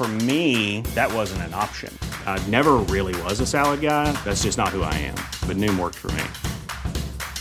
For me, that wasn't an option. I never really was a salad guy. That's just not who I am. But Noom worked for me.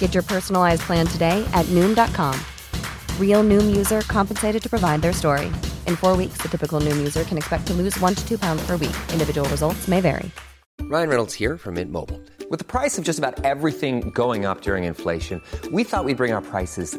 Get your personalized plan today at Noom.com. Real Noom user compensated to provide their story. In four weeks, the typical Noom user can expect to lose one to two pounds per week. Individual results may vary. Ryan Reynolds here from Mint Mobile. With the price of just about everything going up during inflation, we thought we'd bring our prices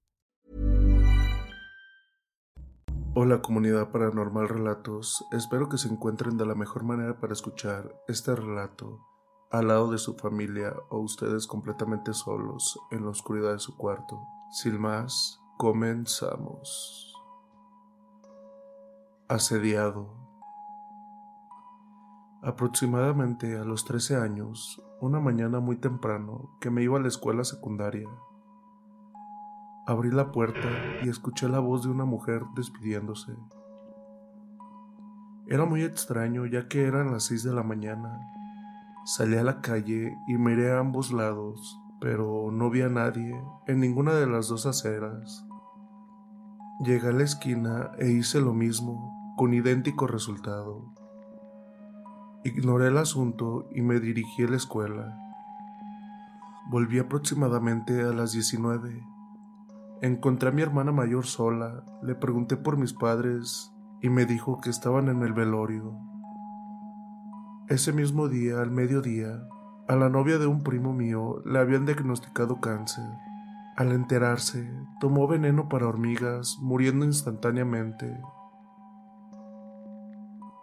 Hola comunidad paranormal relatos, espero que se encuentren de la mejor manera para escuchar este relato al lado de su familia o ustedes completamente solos en la oscuridad de su cuarto. Sin más, comenzamos. Asediado. Aproximadamente a los 13 años, una mañana muy temprano que me iba a la escuela secundaria, Abrí la puerta y escuché la voz de una mujer despidiéndose. Era muy extraño ya que eran las seis de la mañana. Salí a la calle y miré a ambos lados, pero no vi a nadie en ninguna de las dos aceras. Llegué a la esquina e hice lo mismo, con idéntico resultado. Ignoré el asunto y me dirigí a la escuela. Volví aproximadamente a las 19 Encontré a mi hermana mayor sola, le pregunté por mis padres y me dijo que estaban en el velorio. Ese mismo día, al mediodía, a la novia de un primo mío le habían diagnosticado cáncer. Al enterarse, tomó veneno para hormigas, muriendo instantáneamente.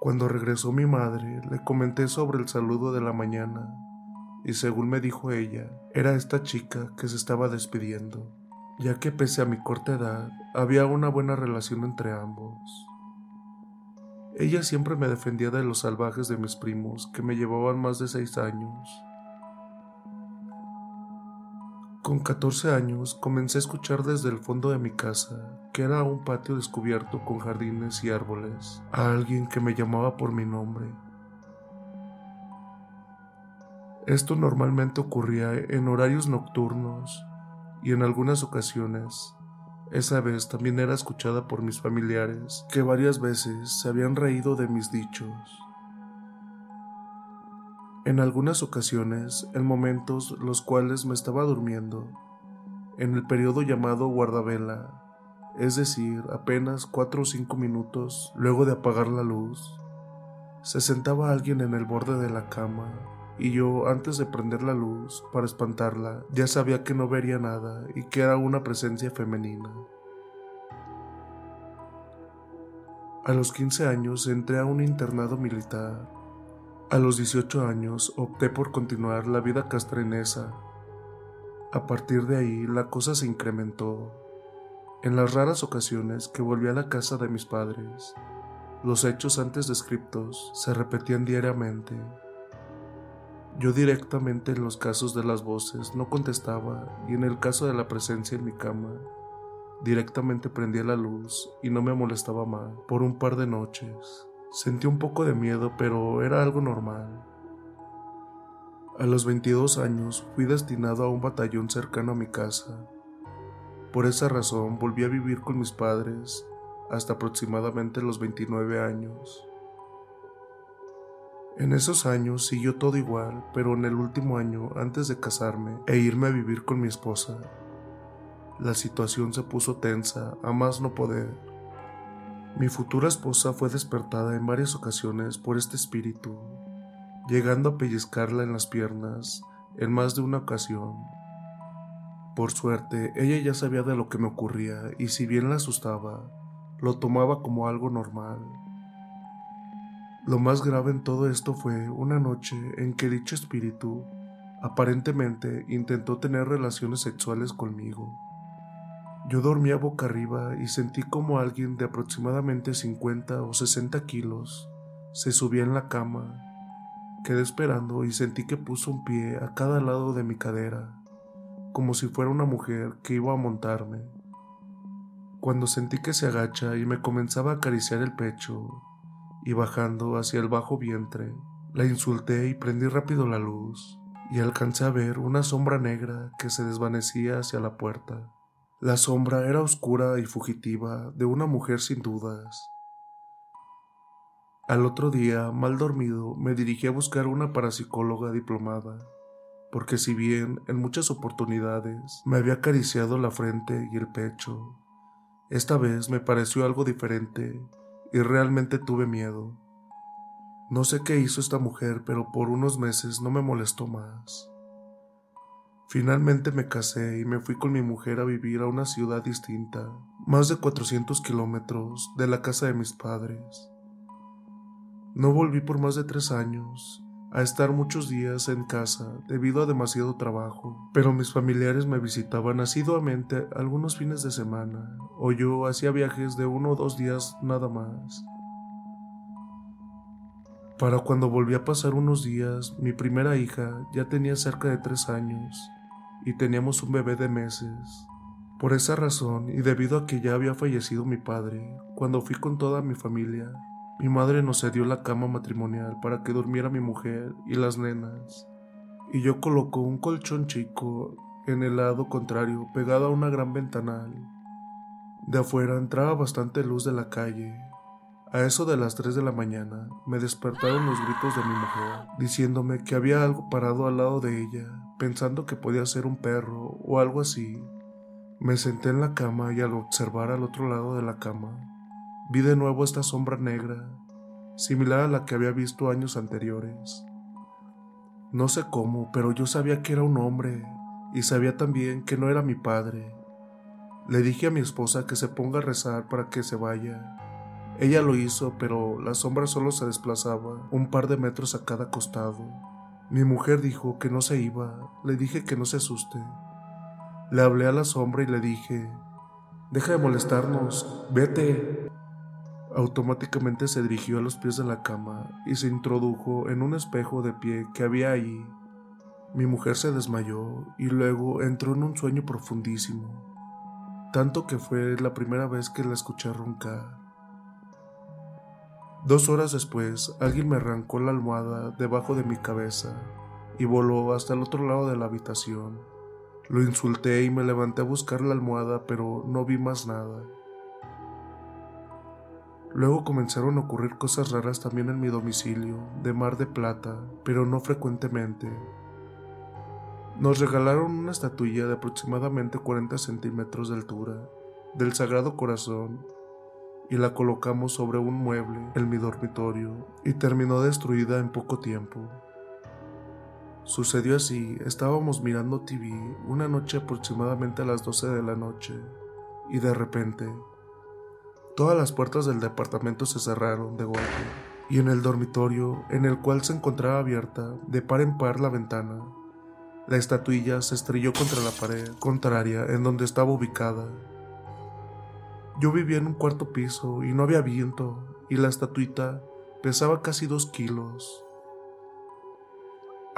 Cuando regresó mi madre, le comenté sobre el saludo de la mañana, y según me dijo ella, era esta chica que se estaba despidiendo ya que pese a mi corta edad, había una buena relación entre ambos. Ella siempre me defendía de los salvajes de mis primos, que me llevaban más de seis años. Con 14 años comencé a escuchar desde el fondo de mi casa, que era un patio descubierto con jardines y árboles, a alguien que me llamaba por mi nombre. Esto normalmente ocurría en horarios nocturnos y en algunas ocasiones esa vez también era escuchada por mis familiares, que varias veces se habían reído de mis dichos. En algunas ocasiones, en momentos los cuales me estaba durmiendo, en el periodo llamado guardavela, es decir, apenas cuatro o cinco minutos luego de apagar la luz, se sentaba alguien en el borde de la cama y yo, antes de prender la luz para espantarla, ya sabía que no vería nada y que era una presencia femenina. A los 15 años entré a un internado militar. A los 18 años opté por continuar la vida castrenesa. A partir de ahí la cosa se incrementó. En las raras ocasiones que volví a la casa de mis padres, los hechos antes descriptos se repetían diariamente. Yo directamente en los casos de las voces no contestaba y en el caso de la presencia en mi cama, directamente prendía la luz y no me molestaba más por un par de noches. Sentí un poco de miedo, pero era algo normal. A los 22 años fui destinado a un batallón cercano a mi casa. Por esa razón volví a vivir con mis padres hasta aproximadamente los 29 años. En esos años siguió todo igual, pero en el último año, antes de casarme e irme a vivir con mi esposa, la situación se puso tensa a más no poder. Mi futura esposa fue despertada en varias ocasiones por este espíritu, llegando a pellizcarla en las piernas en más de una ocasión. Por suerte, ella ya sabía de lo que me ocurría y si bien la asustaba, lo tomaba como algo normal. Lo más grave en todo esto fue una noche en que dicho espíritu aparentemente intentó tener relaciones sexuales conmigo. Yo dormía boca arriba y sentí como alguien de aproximadamente 50 o 60 kilos se subía en la cama. Quedé esperando y sentí que puso un pie a cada lado de mi cadera, como si fuera una mujer que iba a montarme. Cuando sentí que se agacha y me comenzaba a acariciar el pecho, y bajando hacia el bajo vientre, la insulté y prendí rápido la luz, y alcancé a ver una sombra negra que se desvanecía hacia la puerta. La sombra era oscura y fugitiva de una mujer sin dudas. Al otro día, mal dormido, me dirigí a buscar una parapsicóloga diplomada, porque si bien en muchas oportunidades me había acariciado la frente y el pecho, esta vez me pareció algo diferente y realmente tuve miedo. No sé qué hizo esta mujer, pero por unos meses no me molestó más. Finalmente me casé y me fui con mi mujer a vivir a una ciudad distinta, más de 400 kilómetros de la casa de mis padres. No volví por más de tres años a estar muchos días en casa debido a demasiado trabajo, pero mis familiares me visitaban asiduamente algunos fines de semana, o yo hacía viajes de uno o dos días nada más. Para cuando volví a pasar unos días, mi primera hija ya tenía cerca de tres años y teníamos un bebé de meses. Por esa razón, y debido a que ya había fallecido mi padre, cuando fui con toda mi familia, mi madre nos cedió la cama matrimonial para que durmiera mi mujer y las nenas, y yo colocó un colchón chico en el lado contrario pegado a una gran ventanal. De afuera entraba bastante luz de la calle. A eso de las 3 de la mañana me despertaron los gritos de mi mujer, diciéndome que había algo parado al lado de ella, pensando que podía ser un perro o algo así. Me senté en la cama y al observar al otro lado de la cama, vi de nuevo esta sombra negra, similar a la que había visto años anteriores. No sé cómo, pero yo sabía que era un hombre y sabía también que no era mi padre. Le dije a mi esposa que se ponga a rezar para que se vaya. Ella lo hizo, pero la sombra solo se desplazaba un par de metros a cada costado. Mi mujer dijo que no se iba. Le dije que no se asuste. Le hablé a la sombra y le dije, deja de molestarnos, vete. Automáticamente se dirigió a los pies de la cama y se introdujo en un espejo de pie que había ahí. Mi mujer se desmayó y luego entró en un sueño profundísimo, tanto que fue la primera vez que la escuché roncar. Dos horas después, alguien me arrancó la almohada debajo de mi cabeza y voló hasta el otro lado de la habitación. Lo insulté y me levanté a buscar la almohada, pero no vi más nada. Luego comenzaron a ocurrir cosas raras también en mi domicilio, de Mar de Plata, pero no frecuentemente. Nos regalaron una estatuilla de aproximadamente 40 centímetros de altura, del Sagrado Corazón, y la colocamos sobre un mueble en mi dormitorio, y terminó destruida en poco tiempo. Sucedió así, estábamos mirando TV una noche aproximadamente a las 12 de la noche, y de repente, todas las puertas del departamento se cerraron de golpe, y en el dormitorio, en el cual se encontraba abierta de par en par la ventana, la estatuilla se estrelló contra la pared contraria en donde estaba ubicada. Yo vivía en un cuarto piso y no había viento, y la estatuita pesaba casi dos kilos.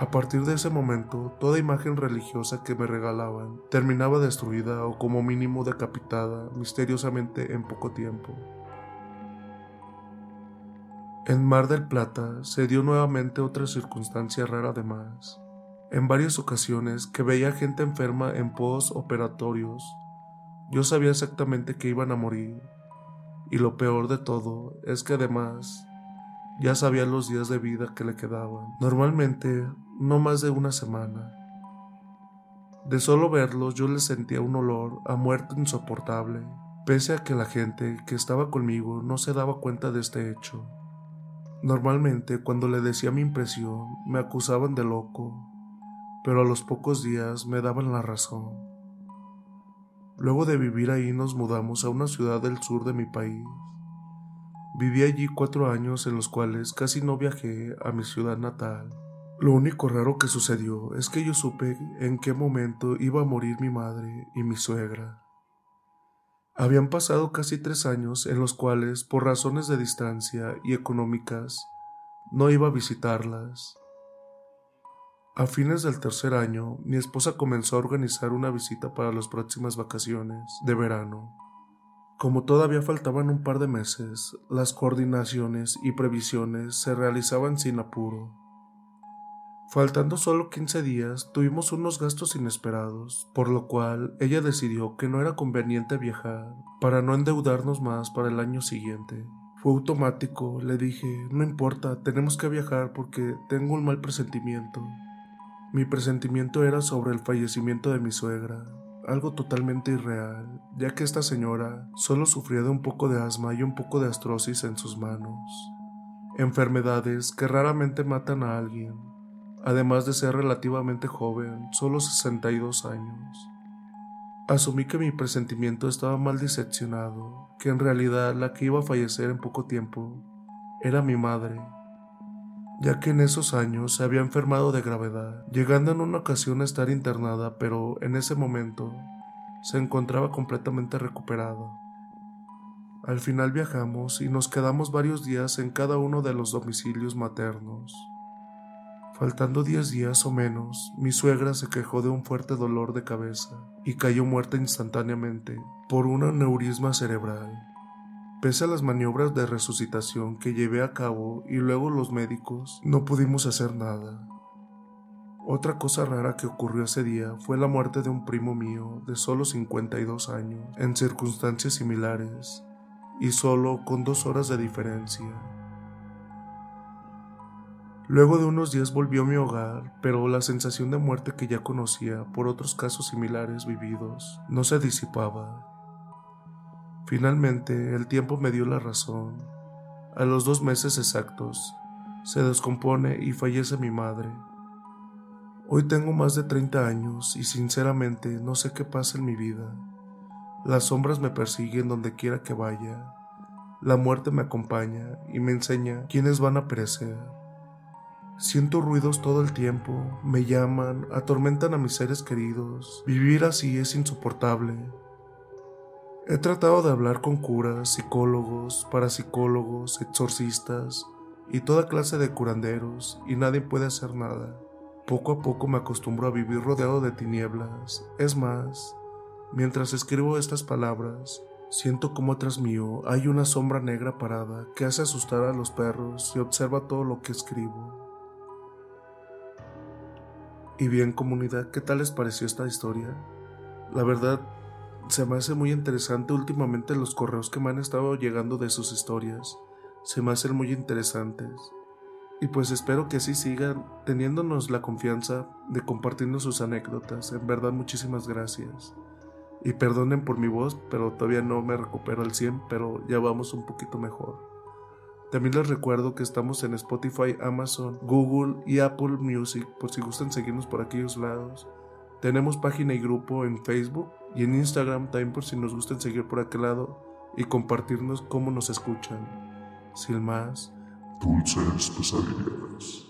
A partir de ese momento, toda imagen religiosa que me regalaban terminaba destruida o como mínimo decapitada misteriosamente en poco tiempo. En Mar del Plata se dio nuevamente otra circunstancia rara además. En varias ocasiones que veía gente enferma en post-operatorios, yo sabía exactamente que iban a morir. Y lo peor de todo es que además ya sabía los días de vida que le quedaban. Normalmente no más de una semana. De solo verlos yo les sentía un olor a muerte insoportable, pese a que la gente que estaba conmigo no se daba cuenta de este hecho. Normalmente cuando le decía mi impresión me acusaban de loco, pero a los pocos días me daban la razón. Luego de vivir ahí nos mudamos a una ciudad del sur de mi país. Viví allí cuatro años en los cuales casi no viajé a mi ciudad natal. Lo único raro que sucedió es que yo supe en qué momento iba a morir mi madre y mi suegra. Habían pasado casi tres años en los cuales, por razones de distancia y económicas, no iba a visitarlas. A fines del tercer año, mi esposa comenzó a organizar una visita para las próximas vacaciones de verano. Como todavía faltaban un par de meses, las coordinaciones y previsiones se realizaban sin apuro. Faltando solo 15 días, tuvimos unos gastos inesperados, por lo cual ella decidió que no era conveniente viajar para no endeudarnos más para el año siguiente. Fue automático, le dije, no importa, tenemos que viajar porque tengo un mal presentimiento. Mi presentimiento era sobre el fallecimiento de mi suegra, algo totalmente irreal, ya que esta señora solo sufría de un poco de asma y un poco de astrosis en sus manos. Enfermedades que raramente matan a alguien, además de ser relativamente joven, solo 62 años. Asumí que mi presentimiento estaba mal diseccionado, que en realidad la que iba a fallecer en poco tiempo era mi madre, ya que en esos años se había enfermado de gravedad, llegando en una ocasión a estar internada, pero en ese momento se encontraba completamente recuperada. Al final viajamos y nos quedamos varios días en cada uno de los domicilios maternos. Faltando diez días o menos, mi suegra se quejó de un fuerte dolor de cabeza y cayó muerta instantáneamente por un aneurisma cerebral. Pese a las maniobras de resucitación que llevé a cabo y luego los médicos, no pudimos hacer nada. Otra cosa rara que ocurrió ese día fue la muerte de un primo mío de solo 52 años, en circunstancias similares, y solo con dos horas de diferencia. Luego de unos días volvió mi hogar, pero la sensación de muerte que ya conocía por otros casos similares vividos no se disipaba. Finalmente, el tiempo me dio la razón. A los dos meses exactos, se descompone y fallece mi madre. Hoy tengo más de 30 años y sinceramente no sé qué pasa en mi vida. Las sombras me persiguen donde quiera que vaya. La muerte me acompaña y me enseña quiénes van a perecer. Siento ruidos todo el tiempo, me llaman, atormentan a mis seres queridos. Vivir así es insoportable. He tratado de hablar con curas, psicólogos, parapsicólogos, exorcistas y toda clase de curanderos y nadie puede hacer nada. Poco a poco me acostumbro a vivir rodeado de tinieblas. Es más, mientras escribo estas palabras, siento como atrás mío hay una sombra negra parada que hace asustar a los perros y observa todo lo que escribo. Y bien comunidad, ¿qué tal les pareció esta historia? La verdad, se me hace muy interesante últimamente los correos que me han estado llegando de sus historias. Se me hacen muy interesantes. Y pues espero que así sigan teniéndonos la confianza de compartirnos sus anécdotas. En verdad, muchísimas gracias. Y perdonen por mi voz, pero todavía no me recupero al 100, pero ya vamos un poquito mejor. También les recuerdo que estamos en Spotify, Amazon, Google y Apple Music por si gustan seguirnos por aquellos lados. Tenemos página y grupo en Facebook y en Instagram también por si nos gustan seguir por aquel lado y compartirnos cómo nos escuchan. Sin más, dulces pesadillas.